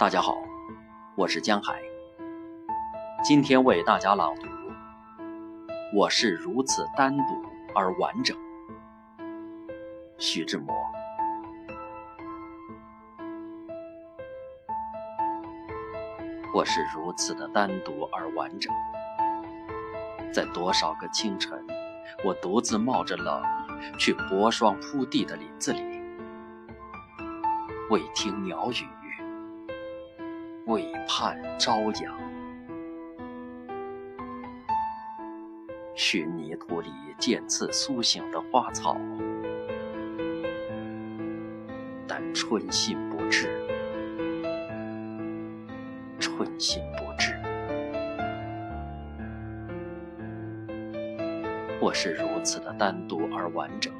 大家好，我是江海。今天为大家朗读《我是如此单独而完整》。徐志摩。我是如此的单独而完整，在多少个清晨，我独自冒着冷去薄霜铺地的林子里，未听鸟语。未盼朝阳，寻泥土里渐次苏醒的花草，但春心不至，春心不至。我是如此的单独而完整，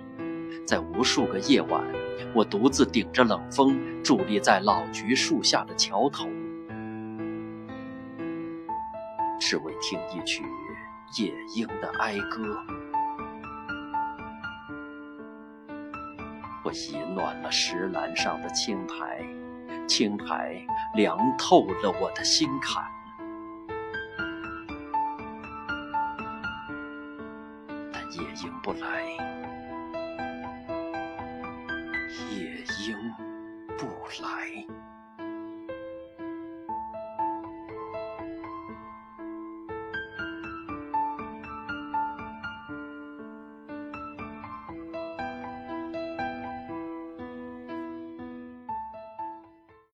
在无数个夜晚，我独自顶着冷风，伫立在老橘树下的桥头。只为听一曲夜莺的哀歌，我已暖了石栏上的青苔，青苔凉透了我的心坎。但夜莺不来，夜莺不来。